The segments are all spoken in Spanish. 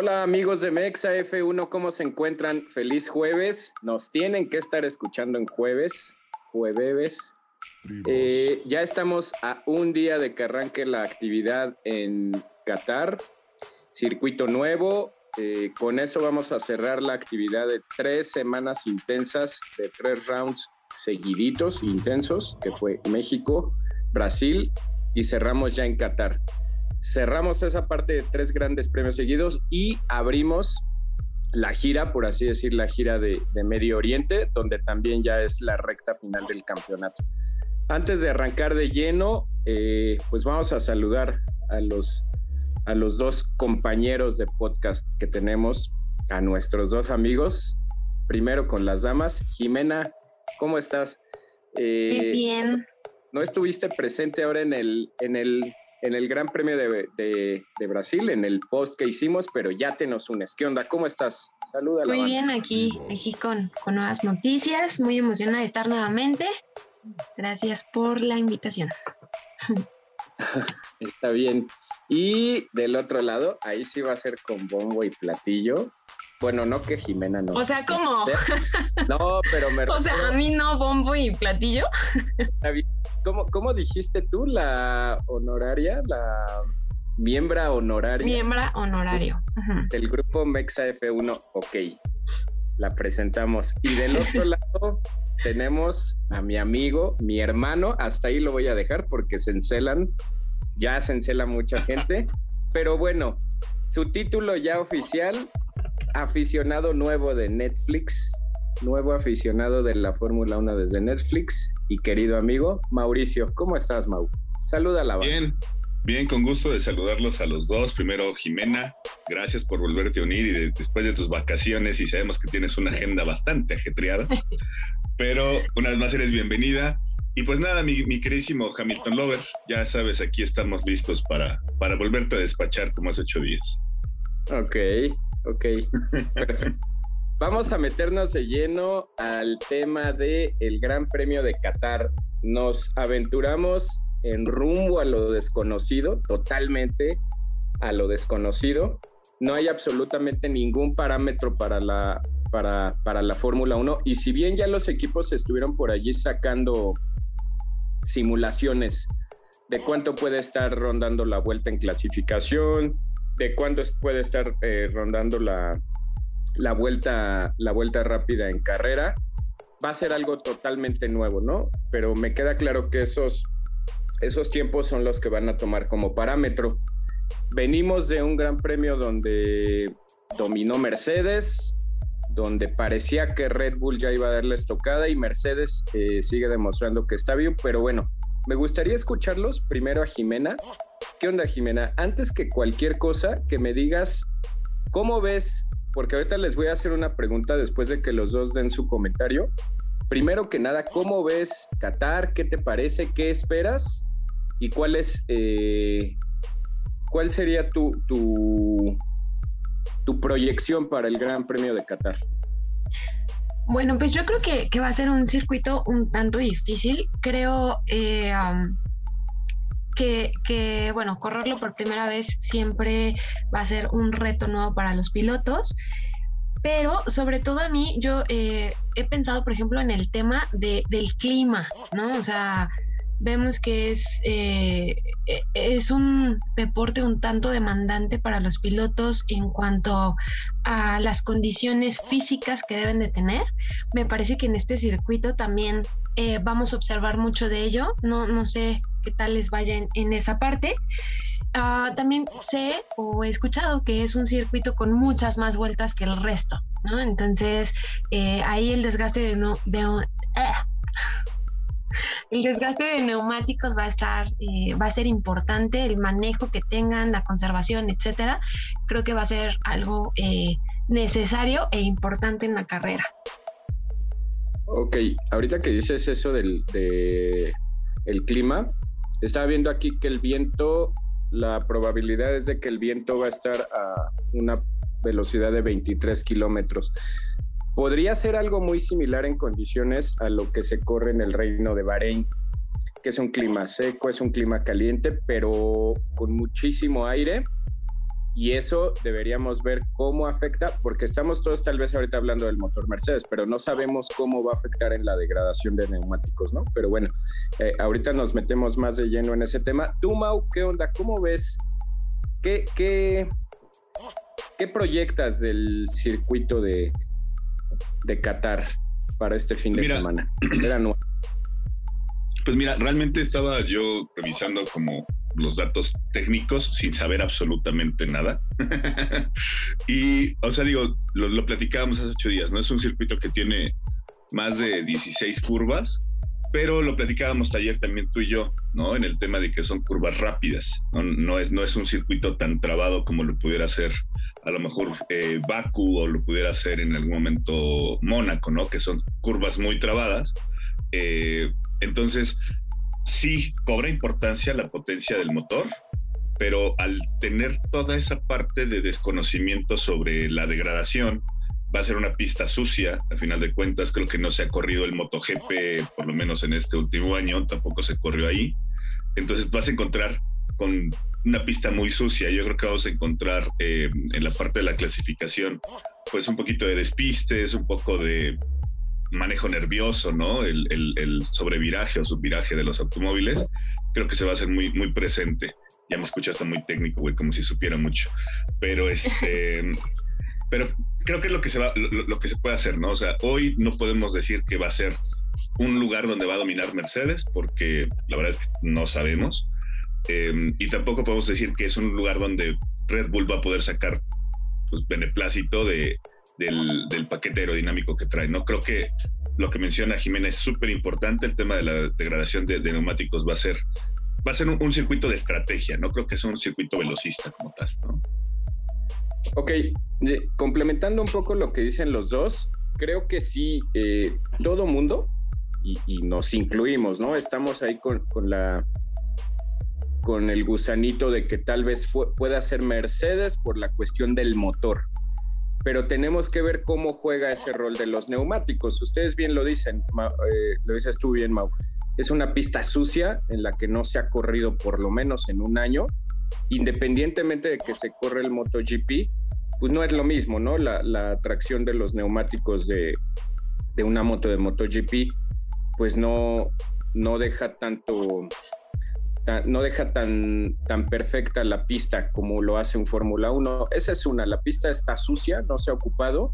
Hola amigos de Mexa F1, ¿cómo se encuentran? Feliz jueves. Nos tienen que estar escuchando en jueves, jueves. Eh, ya estamos a un día de que arranque la actividad en Qatar, circuito nuevo. Eh, con eso vamos a cerrar la actividad de tres semanas intensas, de tres rounds seguiditos, intensos, que fue México, Brasil y cerramos ya en Qatar cerramos esa parte de tres grandes premios seguidos y abrimos la gira, por así decir, la gira de, Medio Oriente, donde también ya es la recta final del campeonato. Antes de arrancar de lleno, eh, pues vamos a saludar a los, a los dos compañeros de podcast que tenemos, a nuestros dos amigos. Primero con las damas. Jimena, ¿cómo estás? Eh, bien. ¿No estuviste presente ahora en el, en el en el Gran Premio de, Brasil, en el post que hicimos, pero ya te nos unes. ¿Qué onda? ¿Cómo estás? Saluda. Muy bien, aquí, aquí con, con nuevas noticias, muy emocionada de estar nuevamente. Gracias por la invitación. Está bien. Y del otro lado, ahí sí va a ser con bombo y platillo. Bueno, no que Jimena no. O sea, ¿cómo? No, pero me. o sea, a mí no bombo y platillo. ¿Cómo, ¿Cómo dijiste tú la honoraria? La miembra honoraria. Miembra honorario. Del grupo Mexa F1, ok. La presentamos. Y del otro lado tenemos a mi amigo, mi hermano. Hasta ahí lo voy a dejar porque se encelan. Ya se encela mucha gente. Pero bueno, su título ya oficial aficionado nuevo de Netflix, nuevo aficionado de la Fórmula 1 desde Netflix y querido amigo Mauricio. ¿Cómo estás, Mau? Saluda a la Bien, bien, con gusto de saludarlos a los dos. Primero, Jimena, gracias por volverte a unir y después de tus vacaciones y sabemos que tienes una agenda bastante ajetreada, pero una vez más eres bienvenida. Y pues nada, mi, mi, queridísimo Hamilton Lover, ya sabes, aquí estamos listos para, para volverte a despachar como hace ocho días. Ok, Ok, perfecto. Vamos a meternos de lleno al tema del el Gran Premio de Qatar. Nos aventuramos en rumbo a lo desconocido, totalmente a lo desconocido. No hay absolutamente ningún parámetro para la, para, para la Fórmula 1 y si bien ya los equipos estuvieron por allí sacando simulaciones de cuánto puede estar rondando la vuelta en clasificación, de cuándo puede estar eh, rondando la, la, vuelta, la vuelta rápida en carrera, va a ser algo totalmente nuevo, ¿no? Pero me queda claro que esos, esos tiempos son los que van a tomar como parámetro. Venimos de un gran premio donde dominó Mercedes, donde parecía que Red Bull ya iba a darle estocada y Mercedes eh, sigue demostrando que está bien, pero bueno, me gustaría escucharlos primero a Jimena. ¿Qué onda, Jimena? Antes que cualquier cosa, que me digas cómo ves, porque ahorita les voy a hacer una pregunta después de que los dos den su comentario. Primero que nada, ¿cómo ves Qatar? ¿Qué te parece? ¿Qué esperas? ¿Y cuál es, eh, cuál sería tu, tu, tu proyección para el Gran Premio de Qatar? Bueno, pues yo creo que, va a ser un circuito un tanto difícil. Creo eh, que, bueno, correrlo por primera vez siempre va a ser un reto nuevo para los pilotos. Pero sobre todo a mí, yo eh, he pensado, por ejemplo, en el tema de, del clima, ¿no? O sea, vemos que es, eh, e, es un deporte un tanto demandante para los pilotos en cuanto a las condiciones físicas que deben de tener. Me parece que en este circuito también eh, vamos a observar mucho de ello. No, no sé tal les vaya en, esa parte. Ah, también sé o he escuchado que es un circuito con muchas más vueltas que el resto, ¿no? Entonces, eh, ahí el desgaste de, no, de, el desgaste de neumáticos va a estar, eh, va a ser importante, el manejo que tengan, la conservación, etcétera. Creo que va a ser algo eh, necesario e importante en la carrera. Ok, ahorita que dices eso del de el clima, estaba viendo aquí que el viento, la probabilidad es de que el viento va a estar a una velocidad de 23 kilómetros. Podría ser algo muy similar en condiciones a lo que se corre en el reino de Bahrein, que es un clima seco, es un clima caliente, pero con muchísimo aire y eso deberíamos ver cómo afecta, porque estamos todos tal vez ahorita hablando del motor Mercedes, pero no sabemos cómo va a afectar en la degradación de neumáticos, ¿no? Pero bueno, eh, ahorita nos metemos más de lleno en ese tema. Tú, Mau, ¿qué onda? ¿Cómo ves? ¿Qué, qué, qué proyectas del circuito de, de Qatar para este fin de semana? Pues mira, realmente estaba yo revisando como los datos técnicos sin saber absolutamente nada. y, o sea, digo, lo, platicábamos hace ocho días, ¿no? Es un circuito que tiene más de 16 curvas, pero lo platicábamos ayer también tú y yo, ¿no? En el tema de que son curvas rápidas, ¿no? es, no es un circuito tan trabado como lo pudiera ser a lo mejor eh, Baku o lo pudiera hacer en algún momento Mónaco, ¿no? Que son curvas muy trabadas. Eh, entonces, sí cobra importancia la potencia del motor, pero al tener toda esa parte de desconocimiento sobre la degradación, va a ser una pista sucia, al final de cuentas creo que no se ha corrido el MotoGP, por lo menos en este último año, tampoco se corrió ahí, entonces vas a encontrar con una pista muy sucia, yo creo que vamos a encontrar eh, en la parte de la clasificación pues un poquito de despistes, un poco de manejo nervioso, ¿no? El, el, sobreviraje o subviraje de los automóviles, creo que se va a hacer muy, muy presente. Ya me escucho hasta muy técnico, güey, como si supiera mucho. Pero este. pero creo que es lo que se va, lo, que se puede hacer, ¿no? O sea, hoy no podemos decir que va a ser un lugar donde va a dominar Mercedes, porque la verdad es que no sabemos. Em, y tampoco podemos decir que es un lugar donde Red Bull va a poder sacar pues, beneplácito de, del, paquete aerodinámico que trae. No creo que lo que menciona Jimena es súper importante. El tema de la degradación de, neumáticos va a ser, va a ser un, circuito de estrategia. No creo que sea un circuito velocista como tal. Ok, complementando un poco lo que dicen los dos, creo que sí, eh, todo mundo, y, nos incluimos, ¿no? Estamos ahí con, la con el gusanito de que tal vez pueda ser Mercedes por la cuestión del motor pero tenemos que ver cómo juega ese rol de los neumáticos. Ustedes bien lo dicen, eh, lo dices tú bien, Mau. Es una pista sucia en la que no se ha corrido por lo menos en un año, independientemente de que se corre el MotoGP, pues no es lo mismo, ¿no? La, la tracción de los neumáticos de, de una moto de MotoGP, pues no, no deja tanto no deja tan, tan perfecta la pista como lo hace un Fórmula 1. Esa es una, la pista está sucia, no se ha ocupado.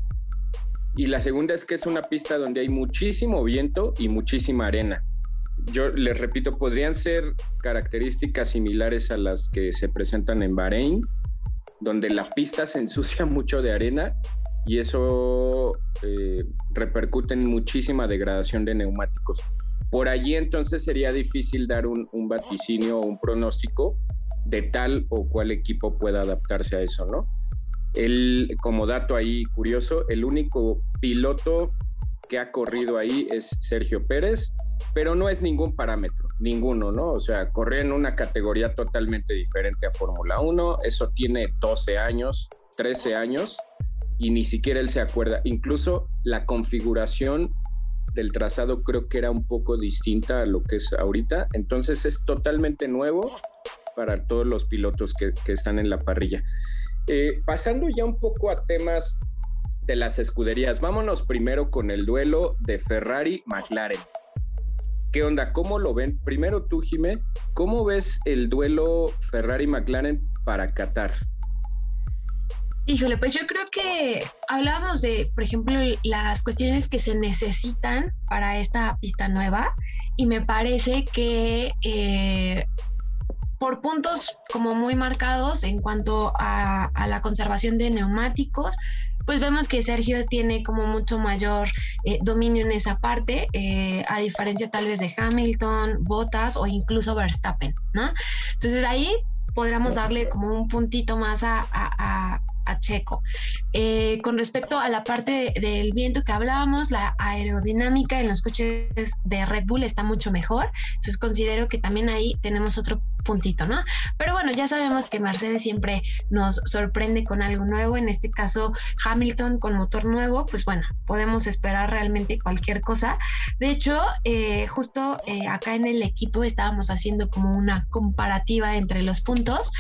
Y la segunda es que es una pista donde hay muchísimo viento y muchísima arena. Yo les repito, podrían ser características similares a las que se presentan en Bahrein, donde la pista se ensucia mucho de arena y eso eh, repercute en muchísima degradación de neumáticos. Por allí entonces sería difícil dar un, vaticinio o un pronóstico de tal o cual equipo pueda adaptarse a eso, ¿no? El, como dato ahí curioso, el único piloto que ha corrido ahí es Sergio Pérez, pero no es ningún parámetro, ninguno, ¿no? O sea, corre en una categoría totalmente diferente a Fórmula 1, eso tiene 12 años, 13 años, y ni siquiera él se acuerda. Incluso la configuración del trazado creo que era un poco distinta a lo que es ahorita. Entonces es totalmente nuevo para todos los pilotos que, están en la parrilla. Eh, pasando ya un poco a temas de las escuderías, vámonos primero con el duelo de Ferrari-McLaren. ¿Qué onda? ¿Cómo lo ven? Primero tú, Jimé, ¿cómo ves el duelo Ferrari-McLaren para Qatar? Híjole, pues yo creo que hablábamos de, por ejemplo, las cuestiones que se necesitan para esta pista nueva y me parece que eh, por puntos como muy marcados en cuanto a, la conservación de neumáticos, pues vemos que Sergio tiene como mucho mayor eh, dominio en esa parte, eh, a diferencia tal vez de Hamilton, Bottas o incluso Verstappen, ¿no? Entonces ahí podríamos darle como un puntito más a, a Checo. Eh, con respecto a la parte del viento que hablábamos, la aerodinámica en los coches de Red Bull está mucho mejor. Entonces considero que también ahí tenemos otro puntito, ¿no? Pero bueno, ya sabemos que Mercedes siempre nos sorprende con algo nuevo, en este caso Hamilton con motor nuevo, pues bueno, podemos esperar realmente cualquier cosa. De hecho, eh, justo eh, acá en el equipo estábamos haciendo como una comparativa entre los puntos.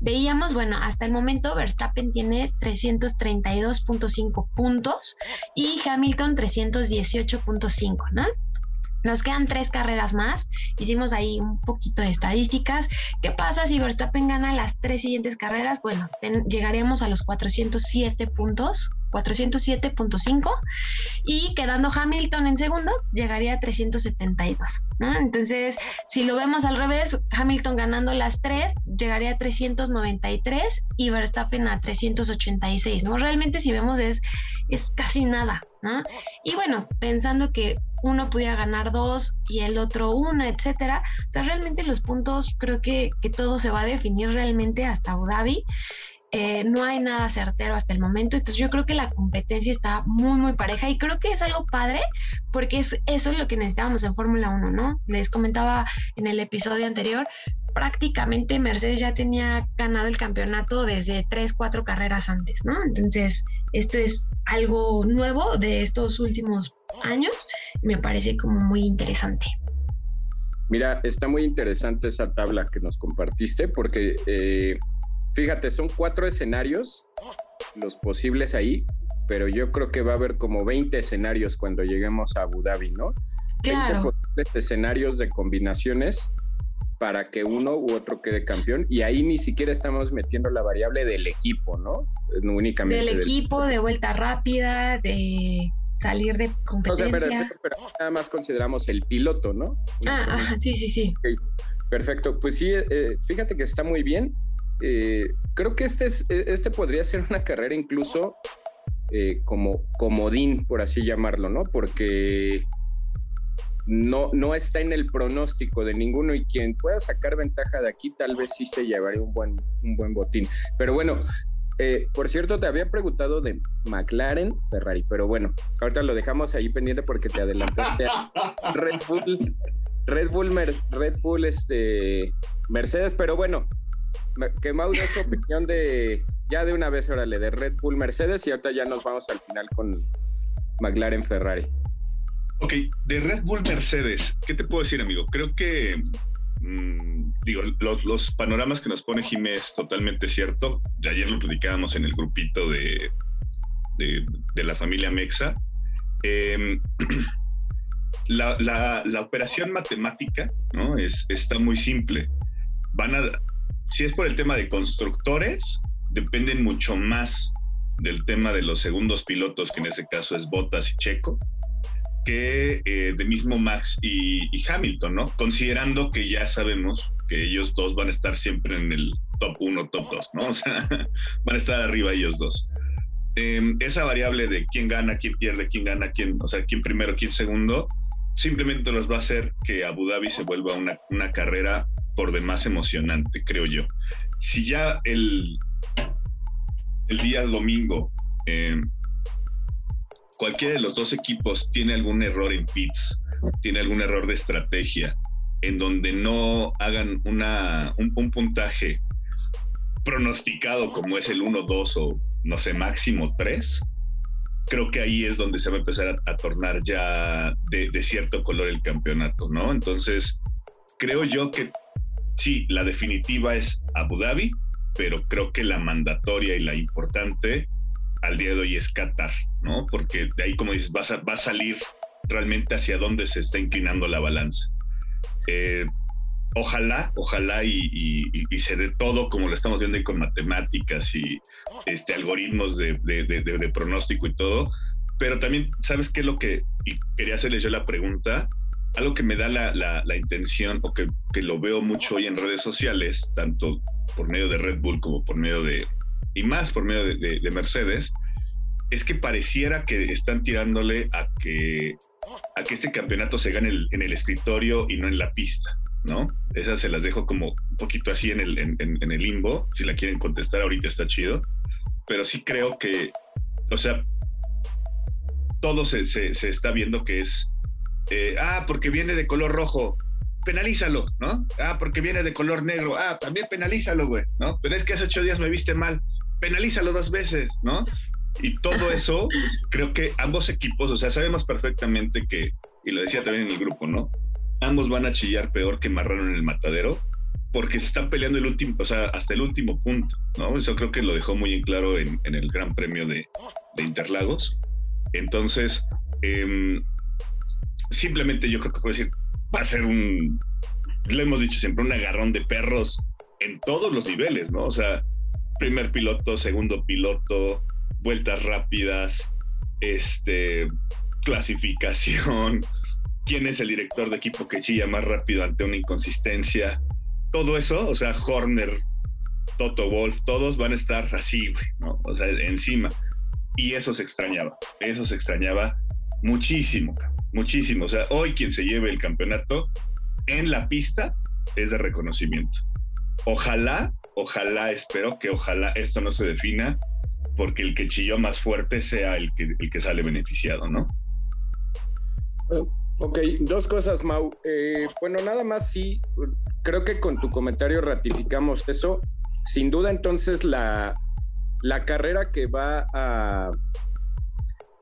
Veíamos, bueno, hasta el momento Verstappen tiene 332.5 puntos y Hamilton 318.5, ¿no? Nos quedan tres carreras más. Hicimos ahí un poquito de estadísticas. ¿Qué pasa si Verstappen gana las tres siguientes carreras? Bueno, llegaremos a los 407 puntos 407.5 y quedando Hamilton en segundo llegaría a 372. Entonces, si lo vemos al revés, Hamilton ganando las tres llegaría a 393 y Verstappen a 386. ¿no? Realmente si vemos es, es casi nada. Y bueno, pensando que uno pudiera ganar dos y el otro una, etcétera. O sea, realmente los puntos creo que, que todo se va a definir realmente hasta Abu Dhabi. Eh, no hay nada certero hasta el momento, entonces yo creo que la competencia está muy, muy pareja y creo que es algo padre porque es, eso es lo que necesitábamos en Fórmula 1, ¿no? Les comentaba en el episodio anterior, prácticamente Mercedes ya tenía ganado el campeonato desde tres, cuatro carreras antes, ¿no? Entonces, esto es algo nuevo de estos últimos años me parece como muy interesante. Mira, está muy interesante esa tabla que nos compartiste porque... Eh, Fíjate, son cuatro escenarios los posibles ahí, pero yo creo que va a haber como 20 escenarios cuando lleguemos a Abu Dhabi, ¿no? Claro. 20 posibles escenarios de combinaciones para que uno u otro quede campeón y ahí ni siquiera estamos metiendo la variable del equipo, ¿no? únicamente del, equipo, de vuelta rápida, de salir de competencia. O sea, pero, nada más consideramos el piloto, ¿no? Ah, sí, sí, sí. Perfecto, pues sí, eh, fíjate que está muy bien. Eh, creo que este, es, e, este podría ser una carrera incluso eh, como comodín, por así llamarlo, ¿no? Porque no, no está en el pronóstico de ninguno y quien pueda sacar ventaja de aquí tal vez sí se llevaría un buen, un buen botín. Pero bueno, eh, por cierto, te había preguntado de McLaren, Ferrari, pero bueno, ahorita lo dejamos ahí pendiente porque te adelantaste a Red Bull, Red Bull, Red Bull, este, Mercedes, pero bueno, que Mau dé su opinión de, ya de una vez, órale, de Red Bull Mercedes y ahorita ya nos vamos al final con McLaren Ferrari. Ok, de Red Bull Mercedes, ¿qué te puedo decir, amigo? Creo que, mm, digo, los, panoramas que nos pone Jiménez totalmente cierto. Ayer lo platicábamos en el grupito de, de, la familia Mexa. Em, la, la, operación matemática ¿no? es, está muy simple. Van a, si es por el tema de constructores, dependen mucho más del tema de los segundos pilotos, que en ese caso es Bottas y Checo, que eh, de mismo Max y, Hamilton, ¿no? Considerando que ya sabemos que ellos dos van a estar siempre en el top 1, top 2, ¿no? O sea, van a estar arriba ellos dos. Em, esa variable de quién gana, quién pierde, quién gana, quién, o sea, quién primero, quién segundo, simplemente nos va a hacer que Abu Dhabi se vuelva una carrera por demás emocionante, creo yo. Si ya el, el día domingo eh, cualquiera de los dos equipos tiene algún error en pits, tiene algún error de estrategia, en donde no hagan una, un, puntaje pronosticado como es el 1-2 o no sé, máximo 3, creo que ahí es donde se va a empezar a, tornar ya de, de, cierto color el campeonato, ¿no? Entonces, creo yo que sí, la definitiva es Abu Dhabi, pero creo que la mandatoria y la importante al día de hoy es Qatar, ¿no? Porque de ahí, como dices, va a, salir realmente hacia dónde se está inclinando la balanza. Eh, ojalá, ojalá y, se dé todo como lo estamos viendo con matemáticas y este, algoritmos de, pronóstico y todo. Pero también, ¿sabes qué es lo que y quería hacerle yo la pregunta? Algo que me da la, intención o que, lo veo mucho hoy en redes sociales, tanto por medio de Red Bull como por medio de, y más por medio de, Mercedes, es que pareciera que están tirándole a que, a que este campeonato se gane en el escritorio y no en la pista, ¿no? Esas se las dejo como un poquito así en el, en, el limbo, si la quieren contestar ahorita está chido, pero sí creo que, o sea, todo se, se está viendo que es eh, ah, porque viene de color rojo, penalízalo, ¿no? Ah, porque viene de color negro, ah, también penalízalo, güey, ¿no? Pero es que hace ocho días me viste mal, penalízalo dos veces, ¿no? Y todo eso, creo que ambos equipos, o sea, sabemos perfectamente que, y lo decía también en el grupo, ¿no? Ambos van a chillar peor que Marrano en el matadero, porque se están peleando el último, o sea, hasta el último punto, ¿no? Eso creo que lo dejó muy en claro en, el Gran Premio de, Interlagos. Entonces, em, simplemente yo creo que puedo decir, va a ser un, lo hemos dicho siempre, un agarrón de perros en todos los niveles, ¿no? O sea, primer piloto, segundo piloto, vueltas rápidas, este, clasificación, quién es el director de equipo que chilla más rápido ante una inconsistencia, todo eso, o sea, Horner, Toto Wolf, todos van a estar así, güey, ¿no? O sea, encima. Y eso se extrañaba, eso se extrañaba muchísimo, muchísimo. O sea, hoy quien se lleve el campeonato en la pista es de reconocimiento. Ojalá, ojalá, espero que ojalá esto no se defina porque el que chilló más fuerte sea el que, el que sale beneficiado, ¿no? Oh, ok, dos cosas, Mau. Eh, bueno, nada más sí, creo que con tu comentario ratificamos eso. Sin duda, entonces, la, la carrera que va a,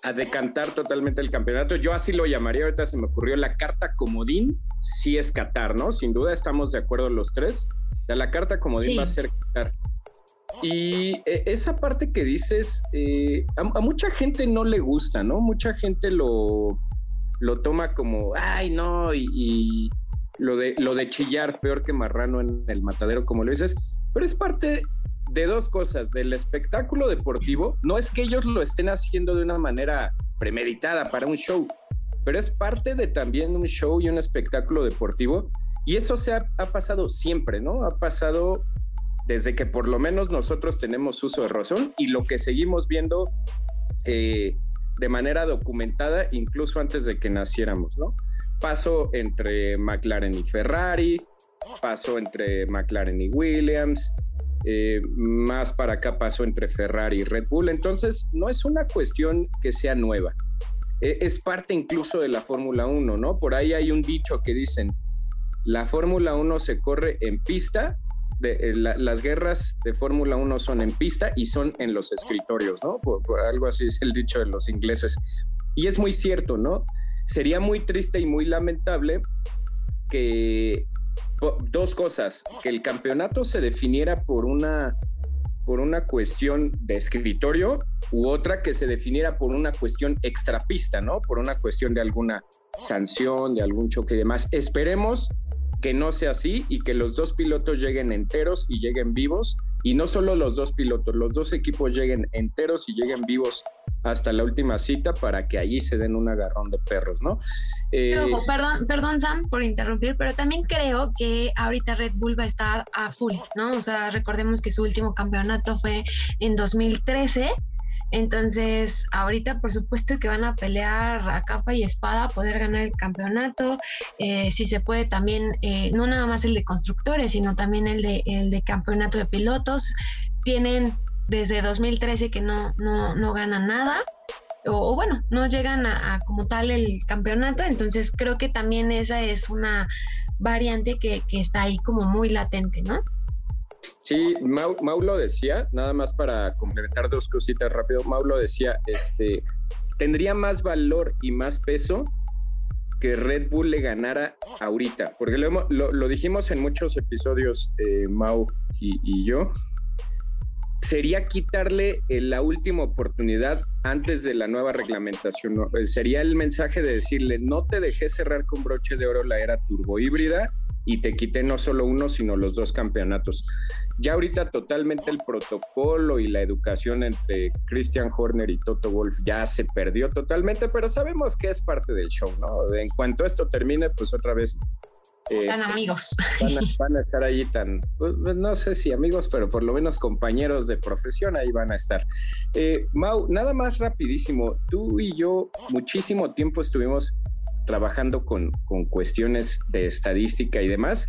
a decantar totalmente el campeonato, yo así lo llamaría, ahorita se me ocurrió la carta comodín, sí es Qatar, ¿no? Sin duda estamos de acuerdo los tres. la carta comodín va a ser Qatar. Y eh, esa parte que dices, eh, a, mucha gente no le gusta, ¿no? Mucha gente lo, lo toma como, ay, no, y, lo, de, lo de chillar peor que marrano en el matadero, como lo dices, pero es parte de dos cosas, del espectáculo deportivo, no es que ellos lo estén haciendo de una manera premeditada para un show, pero es parte de también un show y un espectáculo deportivo. Y eso se ha, pasado siempre, ¿no? Ha pasado desde que por lo menos nosotros tenemos uso de razón y lo que seguimos viendo eh, de manera documentada incluso antes de que naciéramos, ¿no? Paso entre McLaren y Ferrari, paso entre McLaren y Williams, eh, más para acá pasó entre Ferrari y Red Bull, entonces no es una cuestión que sea nueva, e, es parte incluso de la Fórmula 1, ¿no? Por ahí hay un dicho que dicen, la Fórmula 1 se corre en pista eh, las guerras de Fórmula 1 son en pista y son en los escritorios, ¿no? Por, algo así es el dicho de los ingleses. Y es muy cierto, ¿no? Sería muy triste y muy lamentable que dos cosas, que el campeonato se definiera por una por una cuestión de escritorio u otra que se definiera por una cuestión extrapista, ¿no? Por una cuestión de alguna sanción, de algún choque y demás. Esperemos que no sea así y que los dos pilotos lleguen enteros y lleguen vivos. Y no solo los dos pilotos, los dos equipos lleguen enteros y lleguen vivos hasta la última cita para que allí se den un agarrón de perros, ¿no? Eh, perdón, perdón Sam por interrumpir, pero también creo que ahorita Red Bull va a estar a full, ¿no? O sea, recordemos que su último campeonato fue en 2013 entonces, ahorita por supuesto que van a pelear a capa y espada a poder ganar el campeonato. Eh, si se puede también, eh, no nada más el de constructores, sino también el de, el de campeonato de pilotos. Tienen desde 2013 que no, no, no ganan nada. O, bueno, no llegan a, como tal el campeonato, entonces creo que también esa es una variante que, que está ahí como muy latente, ¿no? Sí, Mau, lo decía, nada más para complementar dos cositas rápido. Mau lo decía, este, tendría más valor y más peso que Red Bull le ganara ahorita, porque lo, dijimos en muchos episodios, eh, Mau y, yo, sería quitarle eh, la última oportunidad antes de la nueva reglamentación. Eh, sería el mensaje de decirle, no te dejé cerrar con broche de oro la era turbo híbrida y te quité no solo uno, sino los dos campeonatos. Ya ahorita totalmente el protocolo y la educación entre Christian Horner y Toto Wolf ya se perdió totalmente, pero sabemos que es parte del show, ¿no? En cuanto esto termine, pues otra vez... Eh, tan amigos. Van a, estar ahí tan, pues, no sé si amigos, pero por lo menos compañeros de profesión ahí van a estar. Eh, Mau, nada más rapidísimo, tú y yo muchísimo tiempo estuvimos trabajando con, cuestiones de estadística y demás.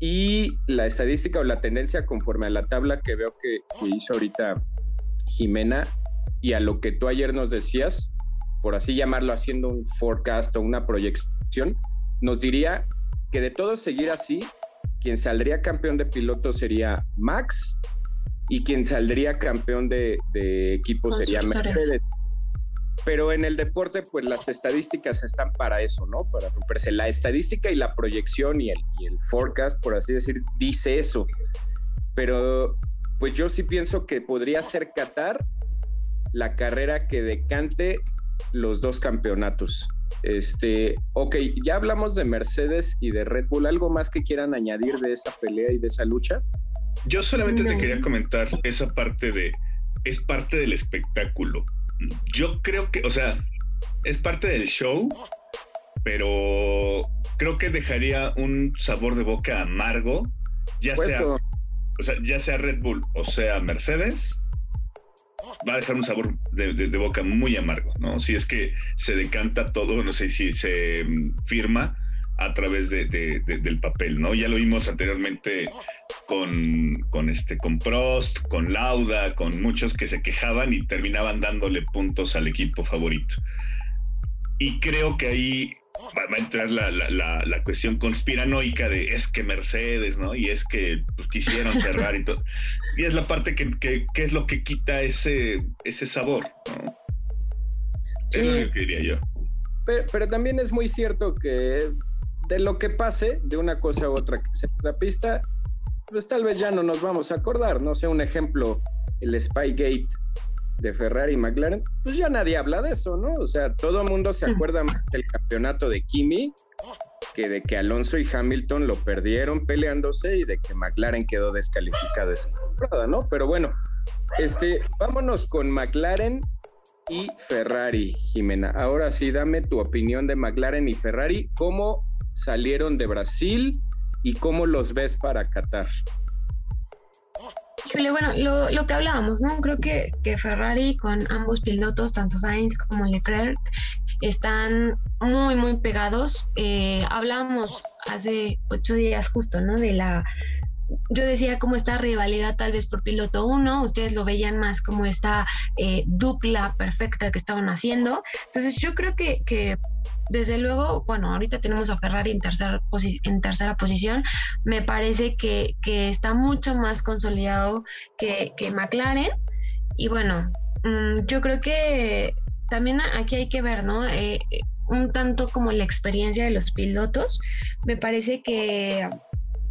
Y la estadística o la tendencia conforme a la tabla que veo que, hizo ahorita Jimena y a lo que tú ayer nos decías, por así llamarlo, haciendo un forecast o una proyección, nos diría que de todo seguir así, quien saldría campeón de piloto sería Max y quien saldría campeón de, equipo sería Mercedes. Pero en el deporte, pues las estadísticas están para eso, ¿no? Para romperse. La estadística y la proyección y el, y el forecast, por así decir, dice eso. Pero pues yo sí pienso que podría ser Qatar la carrera que decante los dos campeonatos. Este, ok, ya hablamos de Mercedes y de Red Bull. ¿Algo más que quieran añadir de esa pelea y de esa lucha? Yo solamente te quería comentar esa parte de, es parte del espectáculo. Yo creo que, o sea, es parte del show, pero creo que dejaría un sabor de boca amargo, ya pues sea, o sea, ya sea Red Bull o sea Mercedes, va a dejar un sabor de, boca muy amargo, ¿no? Si es que se decanta todo, no sé si se mm, firma a través de, del papel, ¿no? Ya lo vimos anteriormente con, con, este, con Prost, con Lauda, con muchos que se quejaban y terminaban dándole puntos al equipo favorito. Y creo que ahí va, a entrar la, la, cuestión conspiranoica de es que Mercedes, ¿no? Y es que pues, quisieron cerrar y todo. Y es la parte que, que, es lo que quita ese, ese sabor, ¿no? Sí. Es lo que diría yo. Pero, pero, también es muy cierto que de lo que pase, de una cosa u otra que sea la pista, pues tal vez ya no nos vamos a acordar, no sé, un ejemplo, el Spygate de Ferrari y McLaren, pues ya nadie habla de eso, ¿no? O sea, todo el mundo se acuerda más del campeonato de Kimi que de que Alonso y Hamilton lo perdieron peleándose y de que McLaren quedó descalificado esa temporada, ¿no? Pero bueno, este, vámonos con McLaren y Ferrari, Jimena. Ahora sí, dame tu opinión de McLaren y Ferrari. ¿Cómo salieron de Brasil y cómo los ves para Qatar? Híjole, bueno, lo, que hablábamos, ¿no? Creo que, que Ferrari con ambos pilotos, tanto Sainz como Leclerc, están muy, muy pegados. Eh, hablábamos hace ocho días justo, ¿no? De la yo decía como esta rivalidad tal vez por piloto uno, ustedes lo veían más como esta eh, dupla perfecta que estaban haciendo. Entonces yo creo que, que desde luego, bueno, ahorita tenemos a Ferrari en, tercera en tercera posición, me parece que, está mucho más consolidado que, McLaren. Y bueno, mm, yo creo que también aquí hay que ver, ¿no? Eh, un tanto como la experiencia de los pilotos, me parece que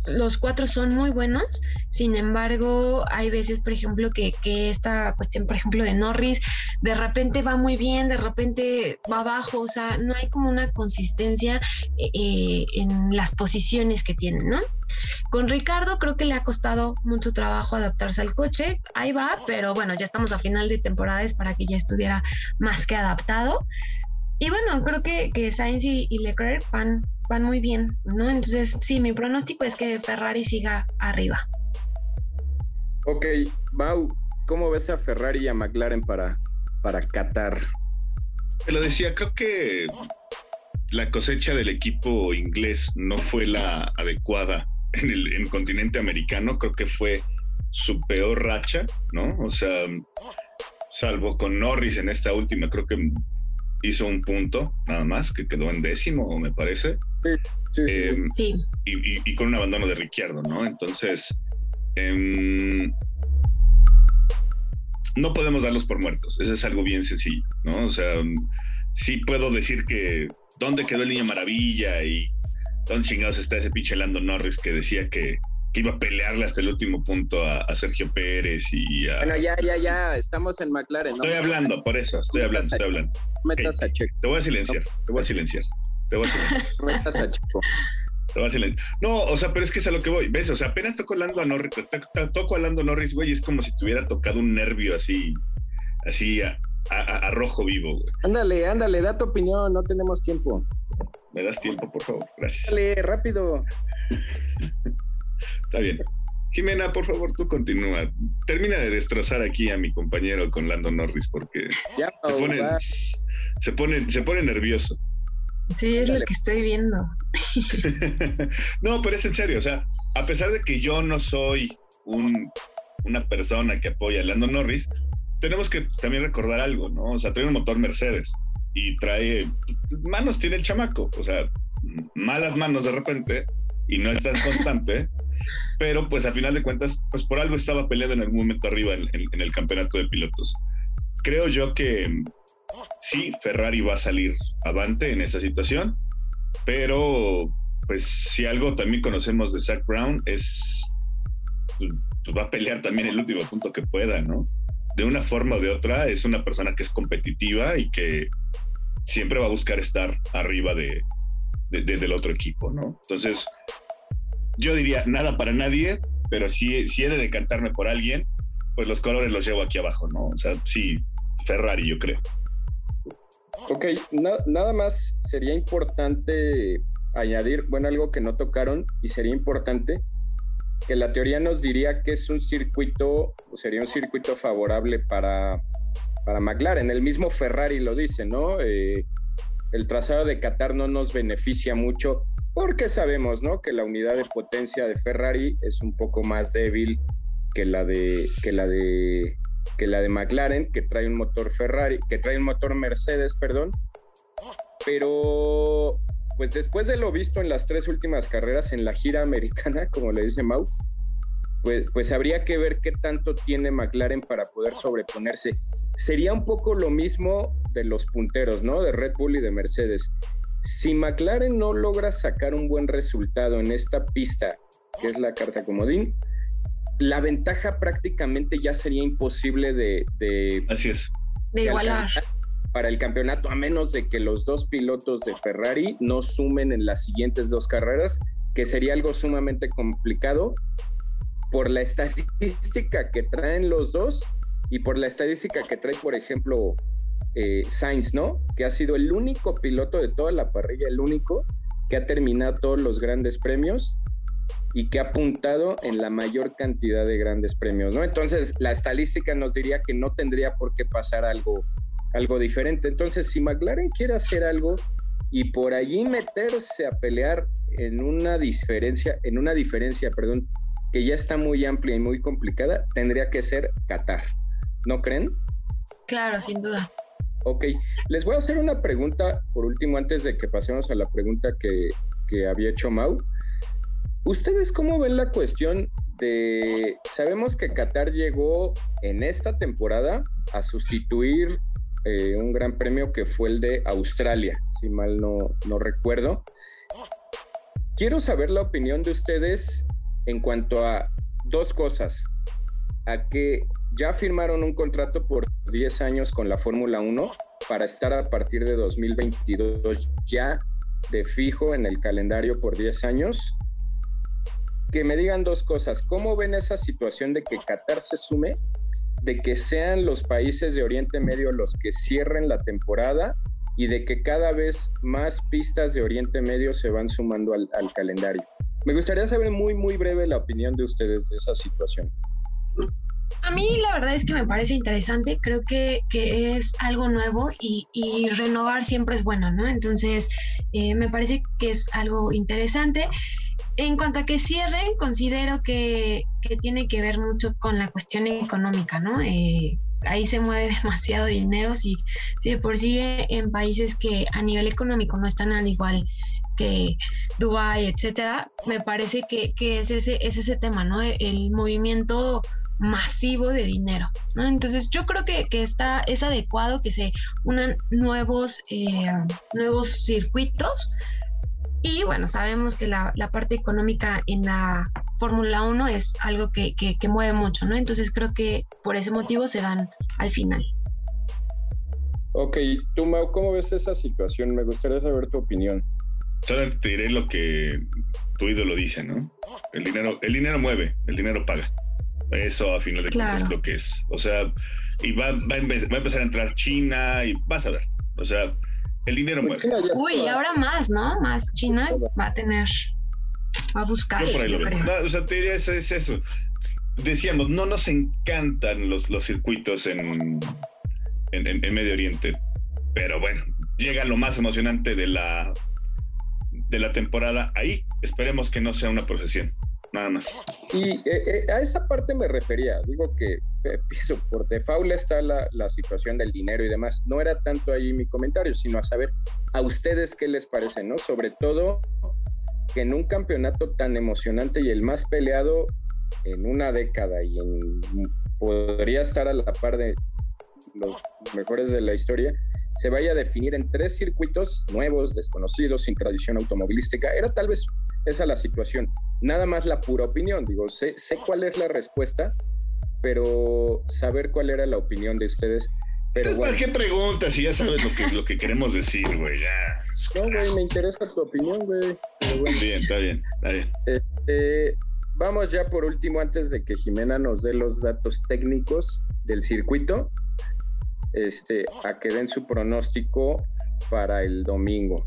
los cuatro son muy buenos, sin embargo, hay veces, por ejemplo, que, esta cuestión, por ejemplo, de Norris, de repente va muy bien, de repente va abajo, o sea, no hay como una consistencia eh, en las posiciones que tienen, ¿no? Con Ricardo creo que le ha costado mucho trabajo adaptarse al coche, ahí va, pero bueno, ya estamos a final de temporadas para que ya estuviera más que adaptado. Y bueno, creo que, que Sainz y, Leclerc van, van muy bien, ¿no? Entonces, sí, mi pronóstico es que Ferrari siga arriba. Ok, Mau, ¿cómo ves a Ferrari y a McLaren para, para Qatar? Te lo decía, creo que la cosecha del equipo inglés no fue la adecuada en el, en el continente americano, creo que fue su peor racha, ¿no? O sea, salvo con Norris en esta última, creo que hizo un punto nada más, que quedó en décimo, me parece. Sí, sí, em, sí. Y, con un abandono de Ricciardo, ¿no? Entonces, em, no podemos darlos por muertos. Eso es algo bien sencillo, ¿no? O sea, sí puedo decir que dónde quedó el niño maravilla y dónde chingados está ese pinche Lando Norris que decía que que iba a pelearle hasta el último punto a, Sergio Pérez y a... Bueno, ya, ya, ya, estamos en McLaren. Estoy hablando, por eso, estoy hablando, estoy hablando. Metas a Checo. Te voy a silenciar, te voy a silenciar, te voy a silenciar. Metas a Checo. Te voy a silenciar. No, o sea, pero es que es a lo que voy, ¿ves? O sea, apenas toco a Lando Norris, toco a Lando Norris, güey, es como si te hubiera tocado un nervio así, así a, a, rojo vivo, güey. Ándale, ándale, da tu opinión, no tenemos tiempo. ¿Me das tiempo, por favor? Gracias. Dale, rápido. Está bien. Jimena, por favor, tú continúa. Termina de destrozar aquí a mi compañero con Lando Norris porque se, pone, se, pone, se pone nervioso. Sí, es lo que estoy viendo. no, pero es en serio. O sea, a pesar de que yo no soy un, una persona que apoya a Lando Norris, tenemos que también recordar algo, ¿no? O sea, trae un motor Mercedes y trae manos tiene el chamaco. O sea, malas manos de repente y no es tan constante, pero pues a final de cuentas, pues por algo estaba peleando en algún momento arriba en, el campeonato de pilotos. Creo yo que sí, Ferrari va a salir avante en esta situación, pero pues si algo también conocemos de Zach Brown es, pues, va a pelear también el último punto que pueda, ¿no? De una forma o de otra es una persona que es competitiva y que siempre va a buscar estar arriba de, del otro equipo, ¿no? Entonces, yo diría nada para nadie, pero si, si he de decantarme por alguien, pues los colores los llevo aquí abajo, ¿no? O sea, sí, Ferrari, yo creo. Ok, nada más sería importante añadir, bueno, algo que no tocaron y sería importante, que la teoría nos diría que es un circuito, sería un circuito favorable para, para McLaren. El mismo Ferrari lo dice, ¿no? Eh, el trazado de Qatar no nos beneficia mucho porque sabemos, ¿no? Que la unidad de potencia de Ferrari es un poco más débil que la de, que la de que la de McLaren, que trae un motor Ferrari, que trae un motor Mercedes, perdón. Pero, pues después de lo visto en las tres últimas carreras en la gira americana, como le dice Mau, pues, pues habría que ver qué tanto tiene McLaren para poder sobreponerse. Sería un poco lo mismo de los punteros, ¿no? De Red Bull y de Mercedes. Si McLaren no logra sacar un buen resultado en esta pista, que es la carta comodín, la ventaja prácticamente ya sería imposible de... Así es. De, igualar. Para el campeonato, a menos de que los dos pilotos de Ferrari no sumen en las siguientes dos carreras, que sería algo sumamente complicado por la estadística que traen los dos y por la estadística que trae, por ejemplo, eh, Sainz, ¿no? Que ha sido el único piloto de toda la parrilla, el único que ha terminado todos los grandes premios y que ha apuntado en la mayor cantidad de grandes premios, ¿no? Entonces, la estadística nos diría que no tendría por qué pasar algo, algo diferente. Entonces, si McLaren quiere hacer algo y por allí meterse a pelear en una diferencia, en una diferencia, perdón, que ya está muy amplia y muy complicada, tendría que ser Qatar. ¿No creen? Claro, sin duda. Ok, les voy a hacer una pregunta por último antes de que pasemos a la pregunta que, que había hecho Mau. ¿Ustedes cómo ven la cuestión de, sabemos que Qatar llegó en esta temporada a sustituir eh, un gran premio que fue el de Australia, si mal no, no recuerdo. Quiero saber la opinión de ustedes en cuanto a dos cosas. A que ya firmaron un contrato por 10 años con la Fórmula 1 para estar a partir de 2022 ya de fijo en el calendario por 10 años que me digan dos cosas. ¿Cómo ven esa situación de que Qatar se sume, de que sean los países de Oriente Medio los que cierren la temporada y de que cada vez más pistas de Oriente Medio se van sumando al, calendario? Me gustaría saber muy, muy breve la opinión de ustedes de esa situación. A mí la verdad es que me parece interesante, creo que, que es algo nuevo y, renovar siempre es bueno, ¿no? Entonces, eh, me parece que es algo interesante. En cuanto a que cierren, considero que, tiene que ver mucho con la cuestión económica, ¿no? Eh, ahí se mueve demasiado dinero, si, si de por sí en países que a nivel económico no están al igual que Dubái, etcétera, me parece que, es, ese, es ese tema, ¿no? El movimiento masivo de dinero, ¿no? Entonces yo creo que, está, es adecuado que se unan nuevos, eh, nuevos circuitos y bueno, sabemos que la, parte económica en la Fórmula 1 es algo que, mueve mucho, ¿no? Entonces creo que por ese motivo se dan al final. Ok, tú Mau, ¿cómo ves esa situación? Me gustaría saber tu opinión. Solo te diré lo que tu ídolo dice, ¿no? El dinero, el dinero mueve, el dinero paga. Eso a final de cuentas es lo que es. O sea, y va, va, a empezar a entrar China y vas a ver. O sea, el dinero pues mueve. Uy, ahora más, ¿no? Más China va a tener, va a buscar. Yo por ahí lo veo. o sea, te diría, es, eso. Decíamos, no nos encantan los, los circuitos en, en, Medio Oriente, pero bueno, llega lo más emocionante de la, de la temporada ahí. Esperemos que no sea una procesión. Nada más. Y eh, eh, a esa parte me refería, digo que eh, pienso, por default está la, la, situación del dinero y demás. No era tanto ahí mi comentario, sino a saber a ustedes qué les parece, ¿no? Sobre todo que en un campeonato tan emocionante y el más peleado en una década y en, podría estar a la par de los mejores de la historia, se vaya a definir en tres circuitos nuevos, desconocidos, sin tradición automovilística. Era tal vez esa la situación. Nada más la pura opinión. Digo, sé, sé cuál es la respuesta, pero saber cuál era la opinión de ustedes. Pero bueno. qué preguntas? Si ya sabes lo que, lo que queremos decir, güey, ya. No, güey, me interesa tu opinión, güey. Bien, está bien, está bien. Este, vamos ya por último, antes de que Jimena nos dé los datos técnicos del circuito, este, a que den su pronóstico para el domingo.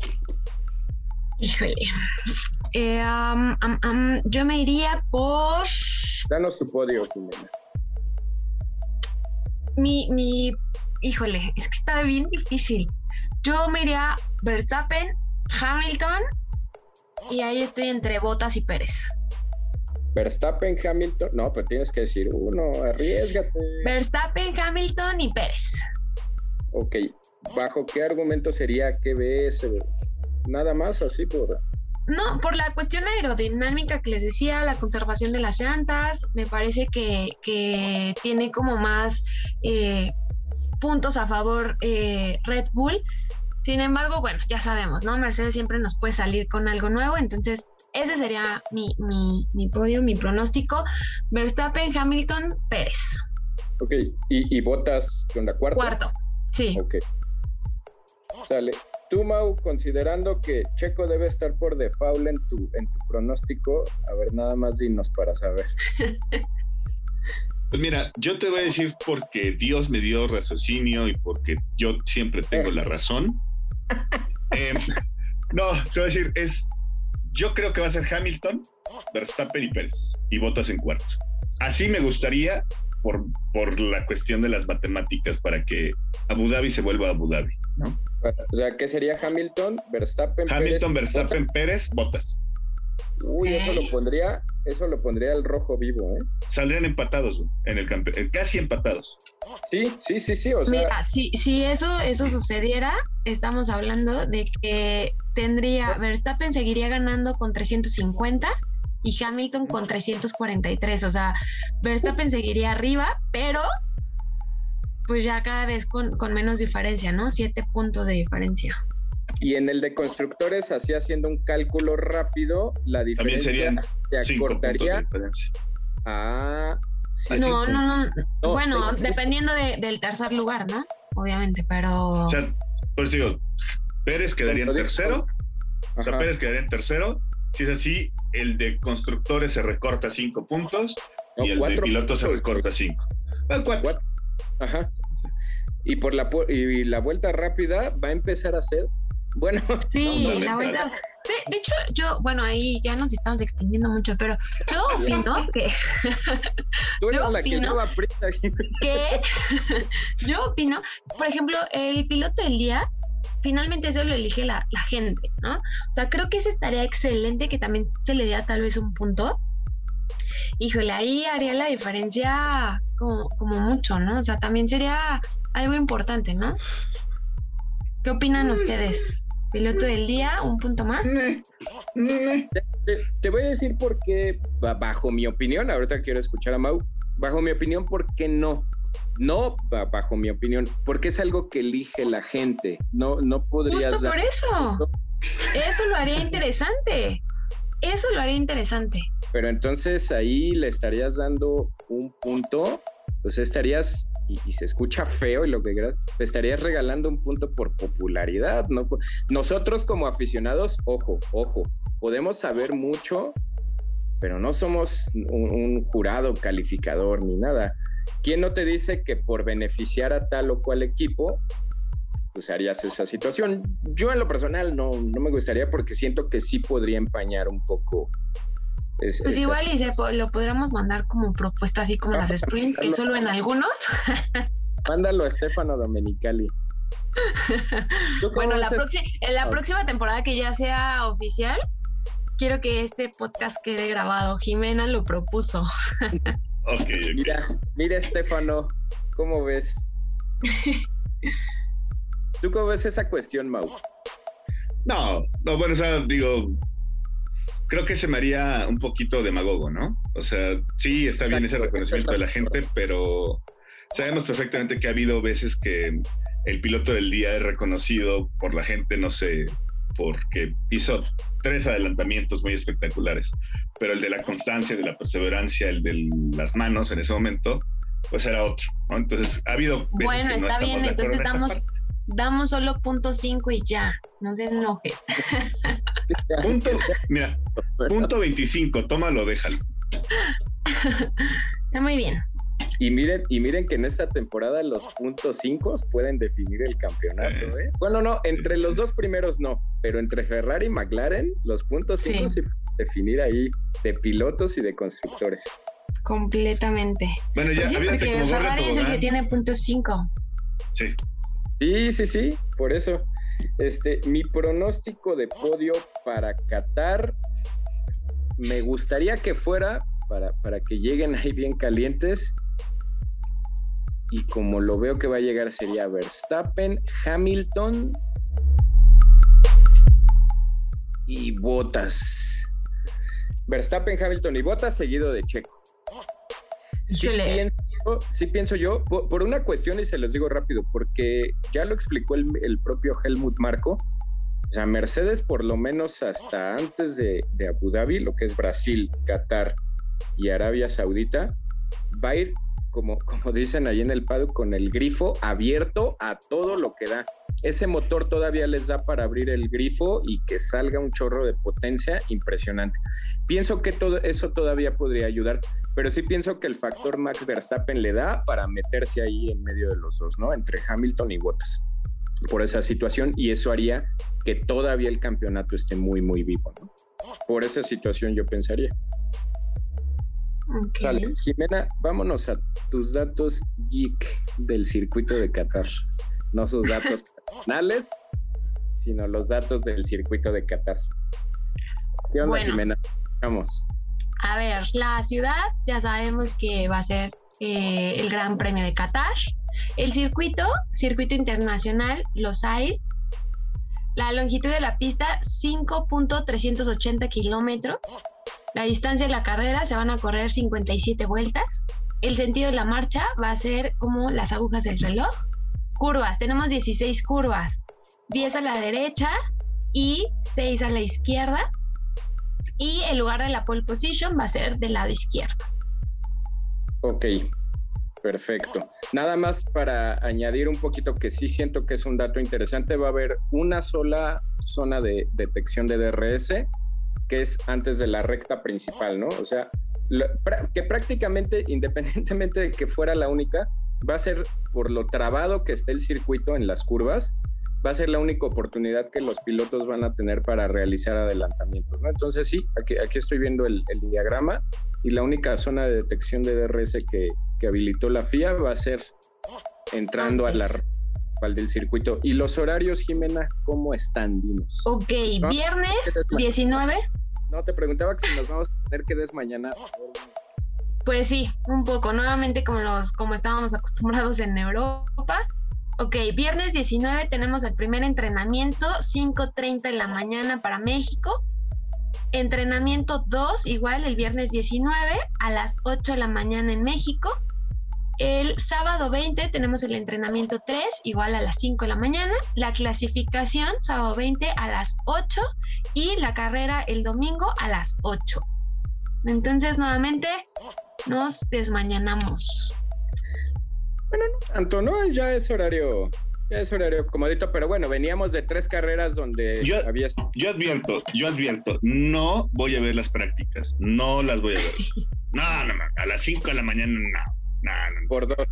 Híjole. Eh, yo me iría por. Danos tu podio, Jimena. Mi, mi, híjole, es que está bien difícil. Yo me iría Verstappen, Hamilton y ahí estoy entre Botas y Pérez. Verstappen, Hamilton, no, pero tienes que decir uno, arriesgate. Verstappen, Hamilton y Pérez. Ok, ¿bajo qué argumento sería que ves? Nada más así por... No, por la cuestión aerodinámica que les decía, la conservación de las llantas, me parece que, tiene como más eh, puntos a favor eh, Red Bull. Sin embargo, bueno, ya sabemos, ¿no? Mercedes siempre nos puede salir con algo nuevo, entonces ese sería mi, mi, podio, mi pronóstico. Verstappen, Hamilton, Pérez. Ok, ¿y, y Botas con la cuarta? Cuarto, sí. Ok. Sale. Tú, Mau, considerando que Checo debe estar por default en tu, en tu pronóstico, a ver, nada más dinos para saber. Pues mira, yo te voy a decir porque Dios me dio raciocinio y porque yo siempre tengo la razón. Em, no, te voy a decir, es, yo creo que va a ser Hamilton, Verstappen y Pérez, y Botas en cuarto. Así me gustaría por, por la cuestión de las matemáticas para que Abu Dhabi se vuelva a Abu Dhabi, ¿no? O sea, ¿qué sería Hamilton, Verstappen, Hamilton, Verstappen, Pérez, Botas. Uy, eso lo pondría, eso lo pondría el rojo vivo, ¿eh? Saldrían empatados en el campeonato, casi empatados. Sí, sí, sí, sí. Mira, si, si eso, eso sucediera, estamos hablando de que tendría, Verstappen seguiría ganando con 350 y Hamilton con 343. O sea, Verstappen seguiría arriba, pero pues ya cada vez con, menos diferencia, ¿no? Siete puntos de diferencia. Y en el de constructores, así haciendo un cálculo rápido, la diferencia se acortaría a... no, no, no, Bueno, dependiendo del tercer lugar, ¿no? Obviamente, pero... O sea, por digo, Pérez quedaría en tercero. O sea, Pérez quedaría en tercero. Si es así, el de constructores se recorta cinco puntos y el de pilotos se recorta cinco. Ah, cuatro. Ajá. Y por la, y la vuelta rápida va a empezar a ser, bueno. Sí, la vuelta. De, hecho, yo, bueno, ahí ya nos estamos extendiendo mucho, pero yo opino que. yo opino que, yo opino, por ejemplo, el piloto del día finalmente eso lo elige la, la, gente, ¿no? O sea, creo que ese estaría excelente que también se le diera tal vez un punto, híjole, ahí haría la diferencia como, mucho, ¿no? O sea, también sería algo importante, ¿no? ¿Qué opinan ustedes? Piloto del día, un punto más. Te, voy a decir por qué, bajo mi opinión, ahorita quiero escuchar a Mau, bajo mi opinión, ¿por qué no? No, bajo mi opinión, porque es algo que elige la gente. No, no podrías. Justo por eso. Eso lo haría interesante. Eso lo haría interesante. Pero entonces ahí le estarías dando un punto, pues estarías, y, se escucha feo y lo que quieras, le estarías regalando un punto por popularidad, ¿no? Nosotros como aficionados, ojo, ojo, podemos saber mucho, pero no somos un, jurado calificador ni nada. ¿Quién no te dice que por beneficiar a tal o cual equipo pues harías esa situación. Yo en lo personal no, no me gustaría porque siento que sí podría empañar un poco. pues igual y se, lo podríamos mandar como propuesta así como las sprint, y solo en algunos. Mándalo a Stefano Domenicali. bueno, la en la próxima temporada que ya sea oficial, quiero que este podcast quede grabado. Jimena lo propuso. ok, Mira, mira, Estefano, ¿cómo ves? ¿Tú cómo ves esa cuestión, Mau? No, no, bueno, o sea, digo, creo que se me haría un poquito demagogo, ¿no? O sea, sí, está bien ese reconocimiento de la gente, pero sabemos perfectamente que ha habido veces que el piloto del día es reconocido por la gente, no sé, porque hizo tres adelantamientos muy espectaculares, pero el de la constancia, de la perseverancia, el de las manos en ese momento, pues era otro, ¿no? Entonces, ha habido... Veces bueno, que no está bien, entonces damos, damos solo punto cinco y ya, no se enoje. punto, mira, punto 25, tómalo, déjalo. Está muy bien. Y miren, y miren que en esta temporada los puntos 5 pueden definir el campeonato. ¿eh? Bueno, no, entre los dos primeros no, pero entre Ferrari y McLaren, los puntos 5 sí. pueden definir ahí de pilotos y de constructores. Completamente. Bueno, ya pues sí, porque Ferrari es el que tiene puntos 5. Sí. Sí, sí, sí, por eso. Este, mi pronóstico de podio para Qatar me gustaría que fuera para, para que lleguen ahí bien calientes y como lo veo que va a llegar sería Verstappen, Hamilton y Bottas. Verstappen, Hamilton y Bottas seguido de Checo. Sí pienso, pienso yo, por, una cuestión y se los digo rápido, porque ya lo explicó el, el, propio Helmut Marco. O sea, Mercedes por lo menos hasta antes de, de Abu Dhabi, lo que es Brasil, Qatar y Arabia Saudita, va a ir como, dicen ahí en el paddock, con el grifo abierto a todo lo que da. Ese motor todavía les da para abrir el grifo y que salga un chorro de potencia impresionante. Pienso que todo eso todavía podría ayudar, pero sí pienso que el factor Max Verstappen le da para meterse ahí en medio de los dos, ¿no? Entre Hamilton y Bottas por esa situación y eso haría que todavía el campeonato esté muy, muy vivo, ¿no? Por esa situación yo pensaría. Sale. Jimena, vámonos a tus datos geek del circuito de Qatar. No sus datos personales, sino los datos del circuito de Qatar. ¿Qué onda, Jimena? Vamos. A ver, la ciudad ya sabemos que va a ser eh, el Gran Premio de Qatar. El circuito, circuito internacional, Los hay. La longitud de la pista, 5.380 kilómetros. La distancia de la carrera se van a correr 57 vueltas. El sentido de la marcha va a ser como las agujas del reloj. Curvas, tenemos 16 curvas, 10 a la derecha y 6 a la izquierda. Y el lugar de la pole position va a ser del lado izquierdo. Ok, perfecto. Nada más para añadir un poquito que sí siento que es un dato interesante, va a haber una sola zona de detección de DRS que es antes de la recta principal, ¿no? O sea, que prácticamente, independientemente de que fuera la única, va a ser por lo trabado que esté el circuito en las curvas, va a ser la única oportunidad que los pilotos van a tener para realizar adelantamientos, ¿no? Entonces sí, aquí, estoy viendo el, diagrama y la única zona de detección de DRS que habilitó la FIA va a ser entrando a la del circuito. ¿Y los horarios, Jimena, cómo están? Dinos. Ok, viernes 19. No, te preguntaba que si nos vamos a tener que desmañanar. Pues sí, un poco, nuevamente como, los, como estábamos acostumbrados en Europa. Ok, viernes 19 tenemos el primer entrenamiento, 5.30 en la mañana para México. Entrenamiento 2, igual el viernes 19 a las 8 de la mañana en México. El sábado 20 tenemos el entrenamiento 3, igual a las 5 de la mañana, la clasificación sábado 20 a las 8 y la carrera el domingo a las 8. Entonces, nuevamente, nos desmañanamos. Bueno, no tanto, ¿no? Ya es horario, ya es horario comodito, pero bueno, veníamos de tres carreras donde yo, había... Yo advierto, yo advierto, no voy a ver las prácticas, no las voy a ver. No, no, no, a las 5 de la mañana no. Por dos.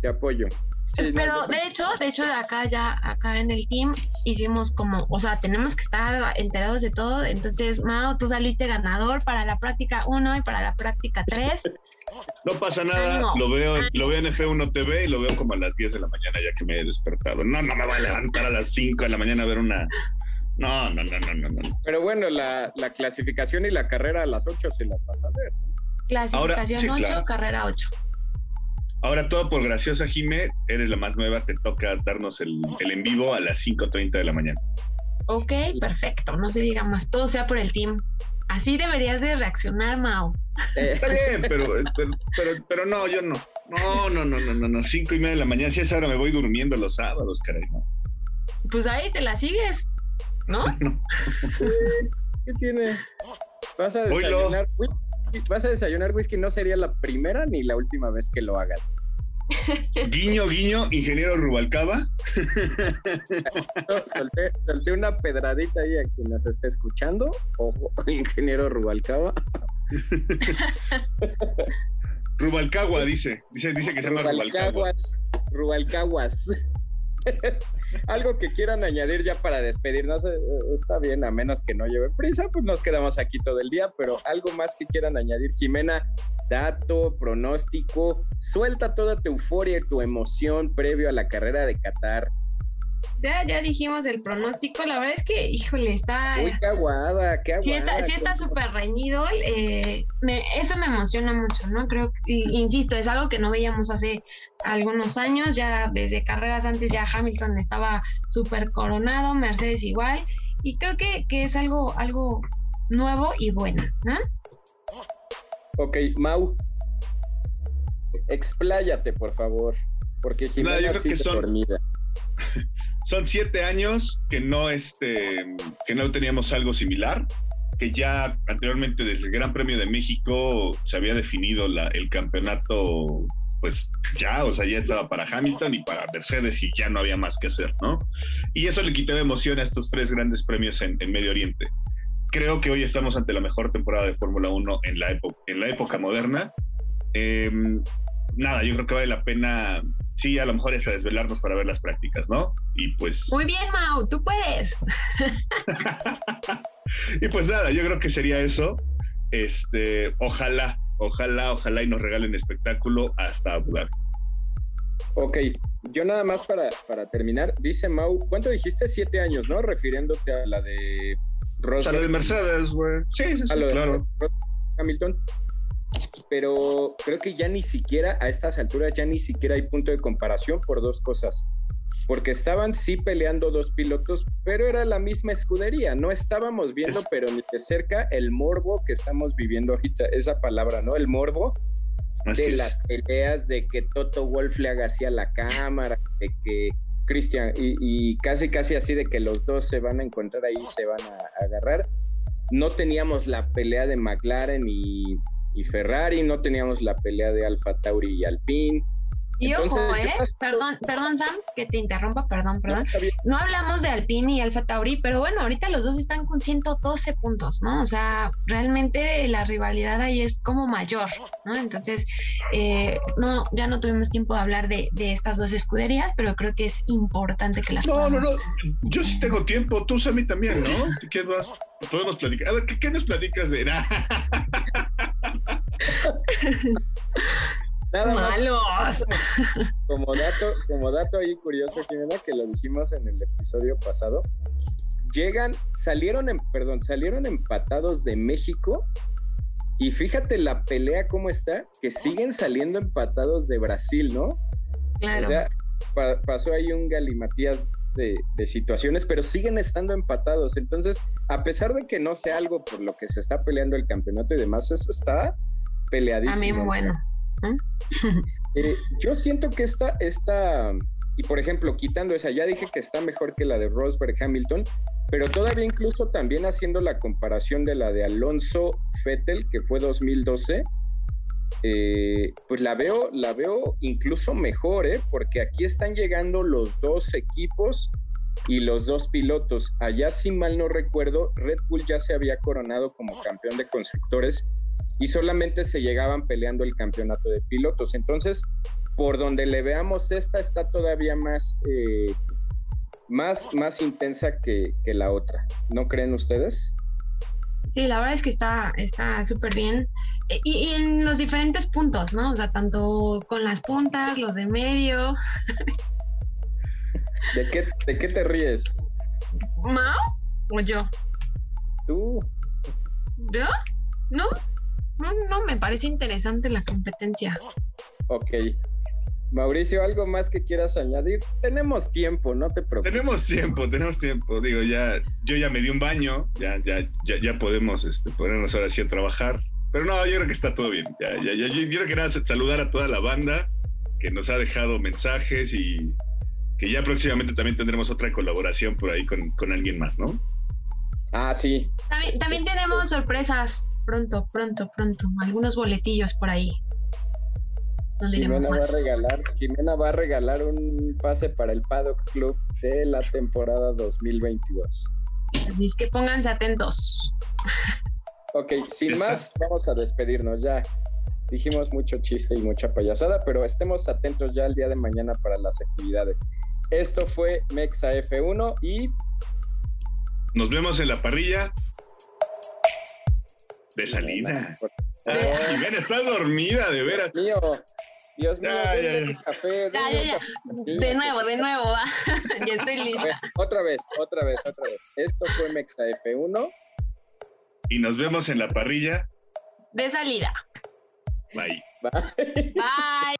Te apoyo. Pero de hecho, de hecho, acá ya, acá en el team hicimos como, o sea, tenemos que estar enterados de todo. Entonces, Mao, tú saliste ganador para la práctica 1 y para la práctica 3. No pasa nada, lo veo, lo veo en F1 TV y lo veo como a las 10 de la mañana ya que me he despertado. No, no me voy a levantar a las 5 de la mañana a ver una, No, no, no, no, no, no. Pero bueno, la, clasificación y la carrera a las 8 se las vas a ver. Clasificación 8, carrera 8. Ahora todo por graciosa, Jime, eres la más nueva, te toca darnos el, el en vivo a las 5.30 de la mañana. Ok, perfecto, no se diga más, todo sea por el team. Así deberías de reaccionar, Mao. Eh, está bien, pero, pero, pero, no, yo no. No, no, no, no, no, no. Cinco y media de la mañana. Si es ahora me voy durmiendo los sábados, caray. Pues ahí te la sigues, ¿no? no. ¿Qué tiene? ¿Vas a desayunar? ¿Vas a desayunar whisky? No sería la primera ni la última vez que lo hagas. Guiño, guiño, ingeniero Rubalcaba. solté, una pedradita ahí a quien nos esté escuchando. Ojo, ingeniero Rubalcaba. Rubalcagua, dice. Dice, dice que se llama Rubalcaguas. Rubalcaguas. Algo que quieran añadir ya para despedirnos, eh, está bien, a menos que no lleve prisa, pues nos quedamos aquí todo el día, pero algo más que quieran añadir, Jimena, dato, pronóstico, suelta toda tu euforia y tu emoción previo a la carrera de Qatar. Ya, ya dijimos el pronóstico, la verdad es que, híjole, está... Uy, qué aguada, qué aguada. Sí está súper reñido, eh, eso me emociona mucho, ¿no? Creo que, insisto, es algo que no veíamos hace algunos años, ya desde carreras antes ya Hamilton estaba súper coronado, Mercedes igual, y creo que, que es algo, algo nuevo y bueno, ¿no? Ok, Mau, expláyate, por favor, porque Jimena no, que son, dormida. Son siete años que no, este, que no teníamos algo similar, que ya anteriormente desde el Gran Premio de México se había definido el campeonato, pues ya, o sea, ya estaba para Hamilton y para Mercedes y ya no había más que hacer, ¿no? Y eso le quitó emoción a estos tres grandes premios en, en Medio Oriente creo que hoy estamos ante la mejor temporada de Fórmula 1 en la, en la época moderna. Em, nada, yo creo que vale la pena, sí, a lo mejor es a desvelarnos para ver las prácticas, ¿no? Y pues... Muy bien, Mau, tú puedes. y pues nada, yo creo que sería eso. Este, ojalá, ojalá, ojalá y nos regalen espectáculo hasta Abu Dhabi. Ok, yo nada más para, para terminar, dice Mau, ¿cuánto dijiste? Siete años, ¿no? Refiriéndote a la de Rosberg. de Mercedes, güey. Sí, sí, sí, claro. Hamilton. Pero creo que ya ni siquiera a estas alturas ya ni siquiera hay punto de comparación por dos cosas. Porque estaban sí peleando dos pilotos, pero era la misma escudería. No estábamos viendo, pero ni de cerca, el morbo que estamos viviendo ahorita, esa palabra, ¿no? El morbo de las peleas, de que Toto Wolf le haga así a la cámara, de que Cristian, y, casi casi así de que los dos se van a encontrar ahí, se van a, agarrar. No teníamos la pelea de McLaren y, y, Ferrari, no teníamos la pelea de Alfa Tauri y Alpine. Y ojo, ¿eh? Perdón, perdón, Sam, que te interrumpa, perdón, perdón. No, hablamos de Alpine y Alfa Tauri, pero bueno, ahorita los dos están con 112 puntos, ¿no? O sea, realmente la rivalidad ahí es como mayor, ¿no? Entonces, eh, no, ya no tuvimos tiempo de hablar de, estas dos escuderías, pero creo que es importante que las No, no, no, yo sí tengo tiempo, tú, Sammy, también, ¿no? Si quieres más, podemos platicar. A ver, ¿qué, qué nos platicas de...? Nada Malos. como dato, como dato ahí curioso, Jimena, que lo dijimos en el episodio pasado, llegan, salieron, en, perdón, salieron empatados de México y fíjate la pelea cómo está, que siguen saliendo empatados de Brasil, ¿no? Claro. O sea, pasó ahí un galimatías de, de, situaciones, pero siguen estando empatados. Entonces, a pesar de que no sea algo por lo que se está peleando el campeonato y demás, eso está peleadísimo. A mí, bueno. Eh, yo siento que esta, y por ejemplo, quitando esa, ya dije que está mejor que la de Rosberg Hamilton, pero todavía incluso también haciendo la comparación de la de Alonso Fettel, que fue 2012, eh, pues la veo, la veo incluso mejor, ¿eh? porque aquí están llegando los dos equipos y los dos pilotos. Allá, si mal no recuerdo, Red Bull ya se había coronado como campeón de constructores y solamente se llegaban peleando el campeonato de pilotos. Entonces, por donde le veamos, esta está todavía más, eh, más, más intensa que, la otra. ¿No creen ustedes? Sí, la verdad es que está súper bien. E, y, en los diferentes puntos, ¿no? O sea, tanto con las puntas, los de medio. ¿De qué, de qué te ríes? ¿Mao? ¿O yo? Tú. ¿Yo? ¿No? No, no, me parece interesante la competencia. Ok. Mauricio, ¿algo más que quieras añadir? Tenemos tiempo, no te preocupes. Tenemos tiempo, tenemos tiempo. Digo, ya, yo ya me di un baño, ya, ya, ya, ya podemos este, ponernos ahora sí a trabajar. Pero no, yo creo que está todo bien. Ya, ya, ya, yo quiero que nada saludar a toda la banda que nos ha dejado mensajes y que ya próximamente también tendremos otra colaboración por ahí con, con alguien más, ¿no? Ah, sí. También, también tenemos sorpresas pronto, pronto, pronto. Algunos boletillos por ahí. Jimena va, a más. regalar, Jimena va a regalar un pase para el Paddock Club de la temporada 2022. Así es que pónganse atentos. Ok, sin Está. más, vamos a despedirnos ya. Dijimos mucho chiste y mucha payasada, pero estemos atentos ya el día de mañana para las actividades. Esto fue Mexa F1 y Nos vemos en la parrilla de Salina. Ah, Jimena, estás dormida, de veras. Dios mío, Dios mío, Ya, ya, denme ya. mi café. Ya, denme ya, un ya. café. De nuevo, de nuevo, va. ya estoy lista. otra vez, otra vez, otra vez. Esto fue Mexa F1. Y nos vemos en la parrilla. De salida. Bye. Bye. Bye.